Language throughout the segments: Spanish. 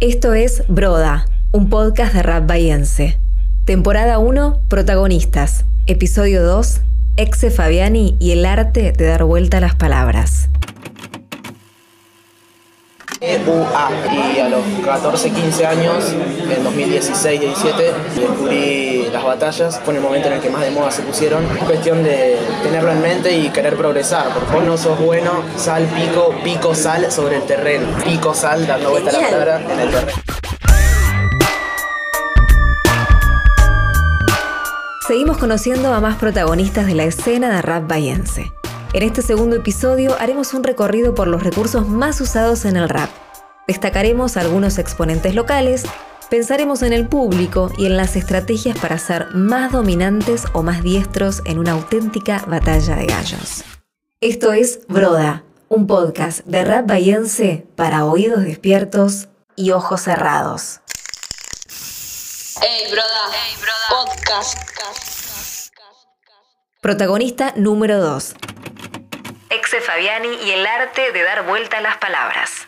Esto es Broda, un podcast de rap bayense. Temporada 1, protagonistas. Episodio 2, Exe Fabiani y el arte de dar vuelta a las palabras. UA y a los 14, 15 años, en 2016, 17, descubrí las batallas. Fue en el momento en el que más de moda se pusieron. Es cuestión de tenerlo en mente y querer progresar. Porque vos no sos bueno, sal, pico, pico, sal sobre el terreno. Pico, sal, dando vuelta a la palabra en el terreno. Seguimos conociendo a más protagonistas de la escena de rap bayense. En este segundo episodio haremos un recorrido por los recursos más usados en el rap. Destacaremos algunos exponentes locales, pensaremos en el público y en las estrategias para ser más dominantes o más diestros en una auténtica batalla de gallos. Esto es Broda, un podcast de rap bayense para oídos despiertos y ojos cerrados. Hey, broda. Hey, broda. Podcast. Protagonista número 2. Exe Fabiani y el arte de dar vuelta a las palabras.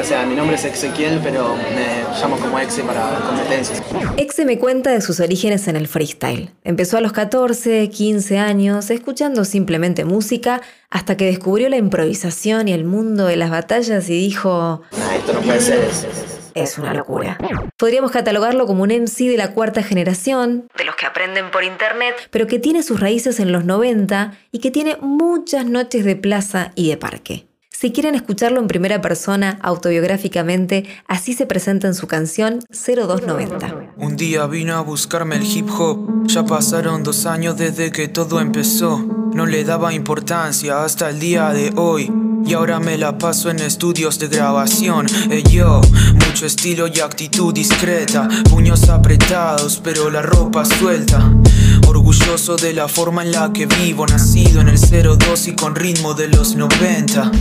O sea, mi nombre es Ezequiel, pero me llamo como Exe para competencias. Exe me cuenta de sus orígenes en el freestyle. Empezó a los 14, 15 años, escuchando simplemente música, hasta que descubrió la improvisación y el mundo de las batallas y dijo... Nah, esto no puede ser. Es, es una locura. Podríamos catalogarlo como un MC de la cuarta generación, de los que aprenden por internet, pero que tiene sus raíces en los 90 y que tiene muchas noches de plaza y de parque. Si quieren escucharlo en primera persona, autobiográficamente, así se presenta en su canción 0290. Un día vino a buscarme el hip hop, ya pasaron dos años desde que todo empezó. No le daba importancia hasta el día de hoy. Y ahora me la paso en estudios de grabación. Eh, yo, mucho estilo y actitud discreta. Puños apretados, pero la ropa suelta. Orgulloso de la forma en la que vivo. Nacido en el 02 y con ritmo de los 90.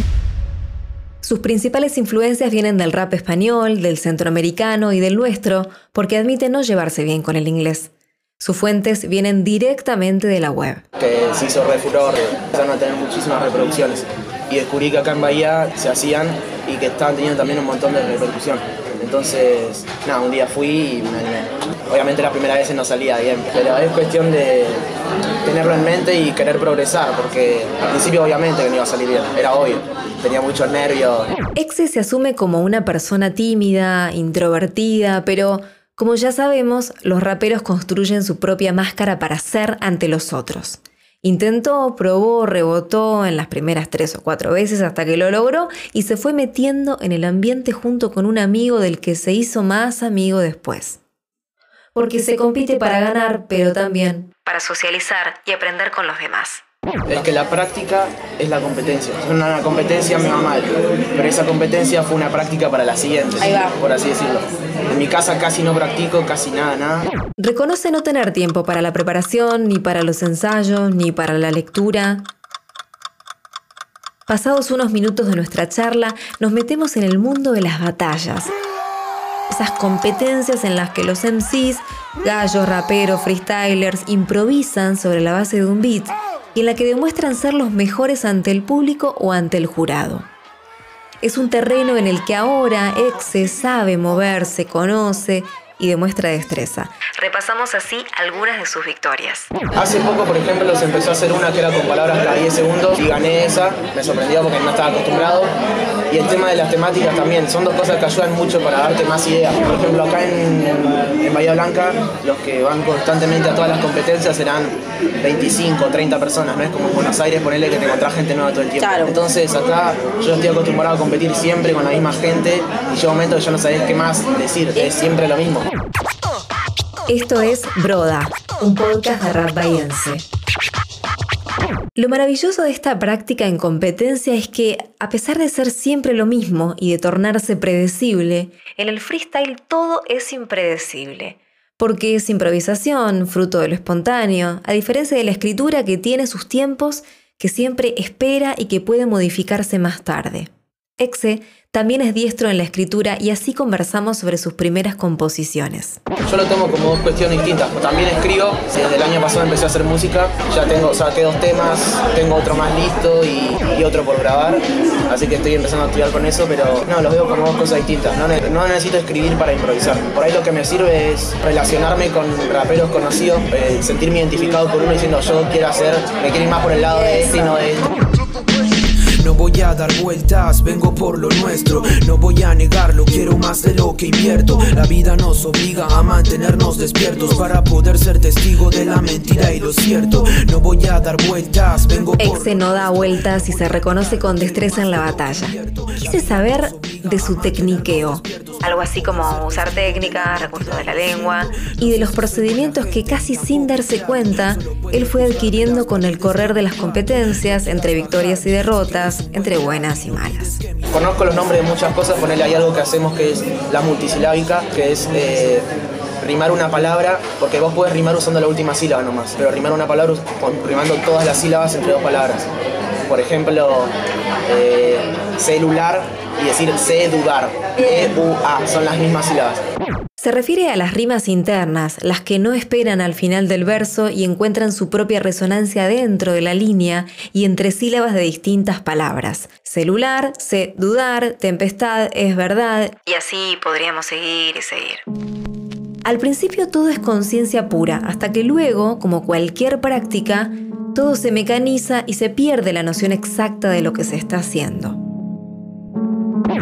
Sus principales influencias vienen del rap español, del centroamericano y del nuestro, porque admite no llevarse bien con el inglés. Sus fuentes vienen directamente de la web. Que se hizo re furor, empezaron a tener muchísimas reproducciones. Y descubrí que acá en Bahía se hacían y que estaban teniendo también un montón de repercusión. Entonces, nada, un día fui y. Obviamente la primera vez no salía bien, pero es cuestión de tenerlo en mente y querer progresar, porque al principio obviamente que no iba a salir bien, era obvio. Tenía muchos nervios. Exe se asume como una persona tímida, introvertida, pero como ya sabemos, los raperos construyen su propia máscara para ser ante los otros. Intentó, probó, rebotó en las primeras tres o cuatro veces hasta que lo logró y se fue metiendo en el ambiente junto con un amigo del que se hizo más amigo después. Porque se compite para ganar, pero también para socializar y aprender con los demás. Es que la práctica es la competencia. Una competencia me va mal, pero esa competencia fue una práctica para la siguiente, Ahí va. por así decirlo. En mi casa casi no practico, casi nada, nada. Reconoce no tener tiempo para la preparación, ni para los ensayos, ni para la lectura. Pasados unos minutos de nuestra charla, nos metemos en el mundo de las batallas. Esas competencias en las que los MCs, gallos, raperos, freestylers, improvisan sobre la base de un beat y en la que demuestran ser los mejores ante el público o ante el jurado. Es un terreno en el que ahora Exe sabe moverse, conoce y demuestra destreza. Repasamos así algunas de sus victorias. Hace poco, por ejemplo, se empezó a hacer una que era con palabras cada 10 segundos y gané esa. Me sorprendió porque no estaba acostumbrado. Y el tema de las temáticas también, son dos cosas que ayudan mucho para darte más ideas. Por ejemplo, acá en, en Bahía Blanca, los que van constantemente a todas las competencias serán 25, 30 personas, no es como en Buenos Aires ponerle que te encontrás gente nueva todo el tiempo. Claro. Entonces acá yo estoy acostumbrado a competir siempre con la misma gente y llega un momento que ya no sabés qué más decir, es siempre lo mismo. Esto es Broda, un podcast de rap bahiense. Lo maravilloso de esta práctica en competencia es que, a pesar de ser siempre lo mismo y de tornarse predecible, en el freestyle todo es impredecible. Porque es improvisación, fruto de lo espontáneo, a diferencia de la escritura que tiene sus tiempos, que siempre espera y que puede modificarse más tarde. Exe también es diestro en la escritura y así conversamos sobre sus primeras composiciones. Yo lo tomo como dos cuestiones distintas. También escribo, desde el año pasado empecé a hacer música, ya tengo, saqué dos temas, tengo otro más listo y, otro por grabar. Así que estoy empezando a estudiar con eso, pero no, los veo como dos cosas distintas. No, necesito escribir para improvisar. Por ahí lo que me sirve es relacionarme con raperos conocidos, eh, sentirme identificado por uno diciendo yo quiero hacer, me quiero ir más por el lado de este y no de este. No voy a dar vueltas, vengo por lo nuestro. No voy a negarlo, quiero más de lo que invierto. La vida nos obliga a mantenernos despiertos para poder ser testigo de la mentira y lo cierto. No voy a dar vueltas, vengo por. Exe no da vueltas y se reconoce con destreza en la batalla. Quise saber de su tecniqueo. Algo así como usar técnicas, recursos de la lengua y de los procedimientos que casi sin darse cuenta, él fue adquiriendo con el correr de las competencias entre victorias y derrotas, entre buenas y malas. Conozco los nombres de muchas cosas, ponele hay algo que hacemos que es la multisilábica, que es eh, rimar una palabra, porque vos podés rimar usando la última sílaba nomás, pero rimar una palabra con- rimando todas las sílabas entre dos palabras. Por ejemplo, eh, celular y decir sedudar. E-U-A, son las mismas sílabas. Se refiere a las rimas internas, las que no esperan al final del verso y encuentran su propia resonancia dentro de la línea y entre sílabas de distintas palabras. Celular, sé dudar, tempestad, es verdad, y así podríamos seguir y seguir. Al principio todo es conciencia pura, hasta que luego, como cualquier práctica, todo se mecaniza y se pierde la noción exacta de lo que se está haciendo.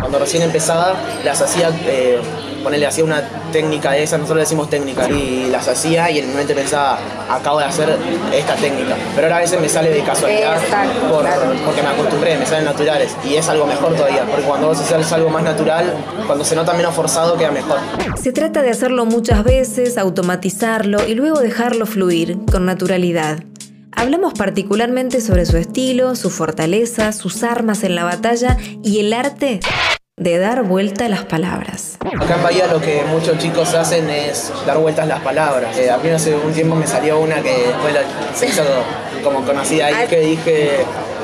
Cuando recién empezaba, las hacía, eh, ponele, hacía una técnica de esa, nosotros le decimos técnica, y las hacía y en mi mente pensaba, acabo de hacer esta técnica. Pero ahora a veces me sale de casualidad Exacto, por- claro. porque me acostumbré, me salen naturales. Y es algo mejor todavía, porque cuando vos haces algo más natural, cuando se nota menos forzado, queda mejor. Se trata de hacerlo muchas veces, automatizarlo y luego dejarlo fluir con naturalidad. Hablamos particularmente sobre su estilo, su fortaleza, sus armas en la batalla y el arte de dar vuelta a las palabras. Acá en Bahía lo que muchos chicos hacen es dar vueltas las palabras. Eh, a mí hace un tiempo me salió una que después la- se hizo como conocida ahí, que dije,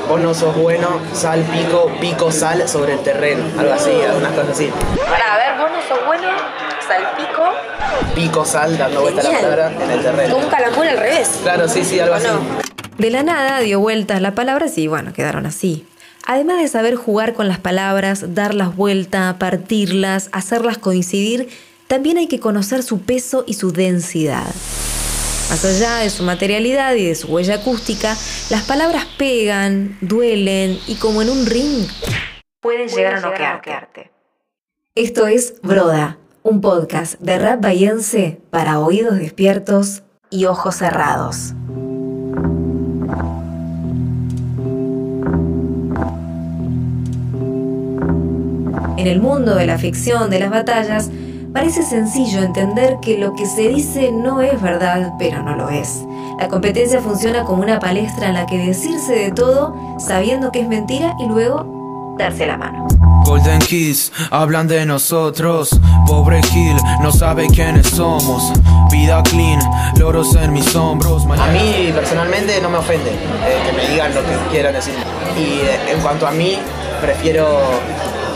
vos no sos bueno, sal, pico, pico, sal sobre el terreno. Algo así, algunas cosas así. Para ver, vos no sos bueno, salpico. Pico, sal, dando vueltas la palabra en el terreno. Un calambur al revés. Claro, sí, sí, algo ¿O así. no? De la nada dio vueltas las palabras y bueno, quedaron así. Además de saber jugar con las palabras, darlas vuelta, partirlas, hacerlas coincidir, también hay que conocer su peso y su densidad. Más allá de su materialidad y de su huella acústica, las palabras pegan, duelen y como en un ring, pueden llegar a noquearte. Esto es Broda, un podcast de rap bahiense para oídos despiertos y ojos cerrados. En el mundo de la ficción, de las batallas, parece sencillo entender que lo que se dice no es verdad, pero no lo es. La competencia funciona como una palestra en la que decirse de todo sabiendo que es mentira y luego darse la mano. Golden Kiss, hablan de nosotros. Pobre Gil, no sabe quiénes somos. Vida clean, loros en mis hombros. A Mañana- mí personalmente no me ofende eh, que me digan lo que quieran decir. Y eh, en cuanto a mí, prefiero.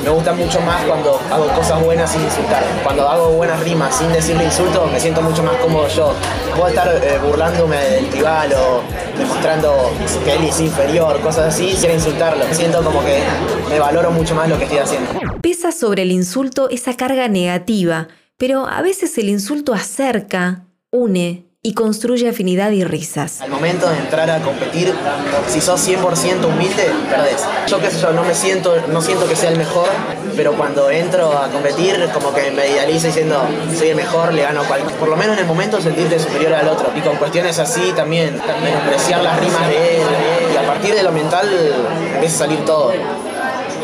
Me gusta mucho más cuando hago cosas buenas sin insultar. Cuando hago buenas rimas sin decirle insulto, me siento mucho más cómodo yo. Puedo estar eh, burlándome del rival o demostrando que él es inferior, cosas así, sin insultarlo. Siento como que me valoro mucho más lo que estoy haciendo. Pesa sobre el insulto esa carga negativa, pero a veces el insulto acerca, une y construye afinidad y risas. Al momento de entrar a competir, si sos 100% humilde, perdés. Yo qué sé yo, no me siento, no siento que sea el mejor, pero cuando entro a competir, como que me idealizo diciendo, soy el mejor, le gano a cualquier. Por lo menos en el momento sentirte superior al otro. Y con cuestiones así también, menospreciar las rimas de él. Y a partir de lo mental empieza a salir todo.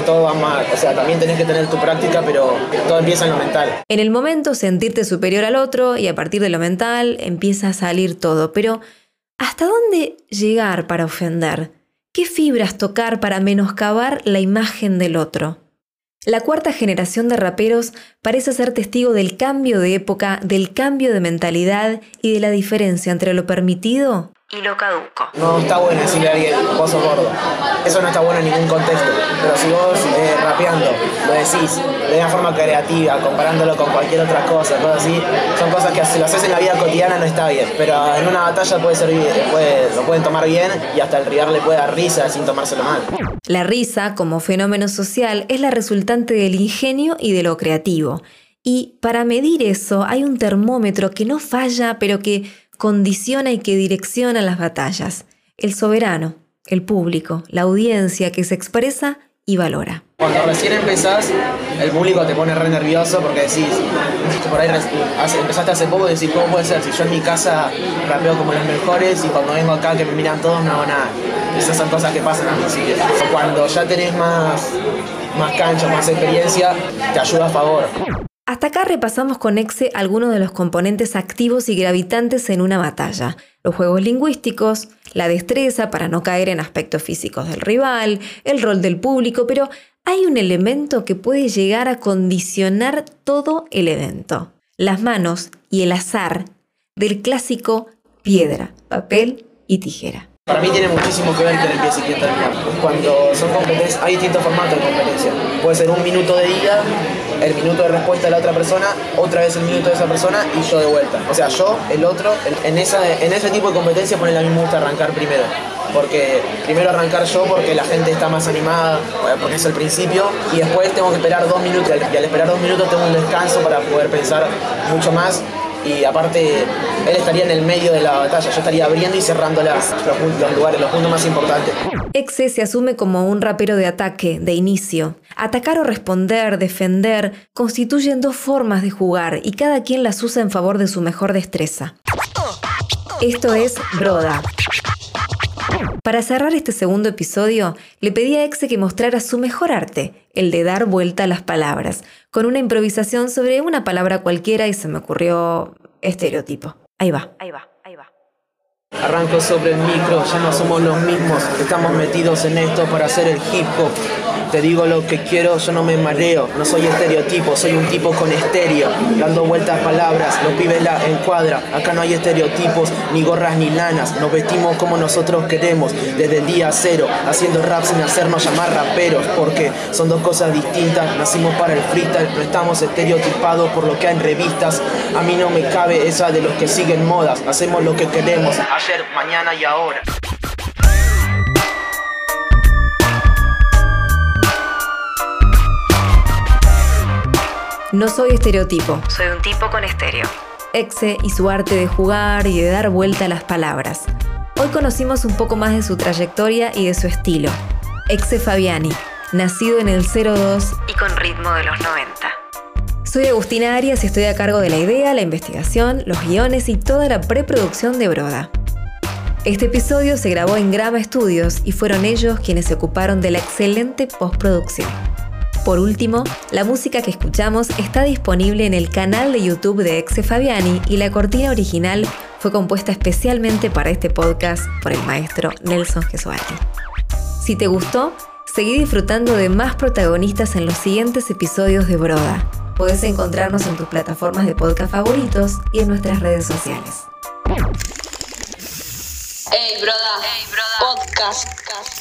Todo va mal. O sea, también tenés que tener tu práctica, pero todo empieza en lo mental. En el momento sentirte superior al otro y a partir de lo mental empieza a salir todo, pero ¿hasta dónde llegar para ofender? ¿Qué fibras tocar para menoscabar la imagen del otro? La cuarta generación de raperos parece ser testigo del cambio de época, del cambio de mentalidad y de la diferencia entre lo permitido y lo caduco. No está bueno decirle a alguien, vos sos gordo. Eso no está bueno en ningún contexto. Pero si vos eh, rapeando lo decís de una forma creativa, comparándolo con cualquier otra cosa, cosas así, son cosas que si lo haces en la vida cotidiana no está bien. Pero en una batalla puede ser puede, lo pueden tomar bien y hasta el rival le puede dar risa sin tomárselo mal. La risa, como fenómeno social, es la resultante del ingenio y de lo creativo. Y para medir eso hay un termómetro que no falla, pero que condiciona y que direcciona las batallas. El soberano, el público, la audiencia que se expresa y valora. Cuando recién empezás, el público te pone re nervioso porque decís, por ahí empezaste hace poco y decís, ¿cómo puede ser? Si yo en mi casa rapeo como los mejores y cuando vengo acá que me miran todos no hago nada. Esas son cosas que pasan al principio. Cuando ya tenés más, más cancha, más experiencia, te ayuda a favor. Hasta acá repasamos con Exe algunos de los componentes activos y gravitantes en una batalla. Los juegos lingüísticos, la destreza para no caer en aspectos físicos del rival, el rol del público, pero hay un elemento que puede llegar a condicionar todo el evento. Las manos y el azar del clásico piedra, papel y tijera. Para mí tiene muchísimo que ver que empiece y termina. Cuando son competencias, hay distintos formatos de competencia. Puede ser un minuto de ida, el minuto de respuesta de la otra persona, otra vez el minuto de esa persona y yo de vuelta. O sea, yo, el otro, en, esa, en ese tipo de competencia pone la misma gusta arrancar primero. Porque primero arrancar yo porque la gente está más animada, porque es el principio, y después tengo que esperar dos minutos. Y al esperar dos minutos tengo un descanso para poder pensar mucho más y aparte él estaría en el medio de la batalla, yo estaría abriendo y cerrando las, los, lugares, los puntos más importantes. Exe se asume como un rapero de ataque, de inicio. Atacar o responder, defender, constituyen dos formas de jugar y cada quien las usa en favor de su mejor destreza. Esto es Broda. Para cerrar este segundo episodio, le pedí a Exe que mostrara su mejor arte, el de dar vuelta a las palabras, con una improvisación sobre una palabra cualquiera y se me ocurrió estereotipo. Ahí va, ahí va, ahí va. Arranco sobre el micro, ya no somos los mismos, estamos metidos en esto para hacer el hip hop. Te digo lo que quiero, yo no me mareo, no soy estereotipo, soy un tipo con estéreo, dando vueltas palabras, los pibes la encuadra, acá no hay estereotipos, ni gorras ni lanas, nos vestimos como nosotros queremos, desde el día cero, haciendo rap sin hacernos llamar raperos, porque son dos cosas distintas, nacimos para el freestyle, no estamos estereotipados por lo que hay en revistas, a mí no me cabe esa de los que siguen modas, hacemos lo que queremos, ayer, mañana y ahora. No soy estereotipo, soy un tipo con estéreo. Exe y su arte de jugar y de dar vuelta a las palabras. Hoy conocimos un poco más de su trayectoria y de su estilo. Exe Fabiani, nacido en el 02 y con ritmo de los 90. Soy Agustina Arias y estoy a cargo de la idea, la investigación, los guiones y toda la preproducción de Broda. Este episodio se grabó en Grama Studios y fueron ellos quienes se ocuparon de la excelente postproducción. Por último, la música que escuchamos está disponible en el canal de YouTube de Exe Fabiani y la cortina original fue compuesta especialmente para este podcast por el maestro Nelson Gesuati. Si te gustó, seguí disfrutando de más protagonistas en los siguientes episodios de Broda. Puedes encontrarnos en tus plataformas de podcast favoritos y en nuestras redes sociales. Hey, broda. Hey, broda. Podcast.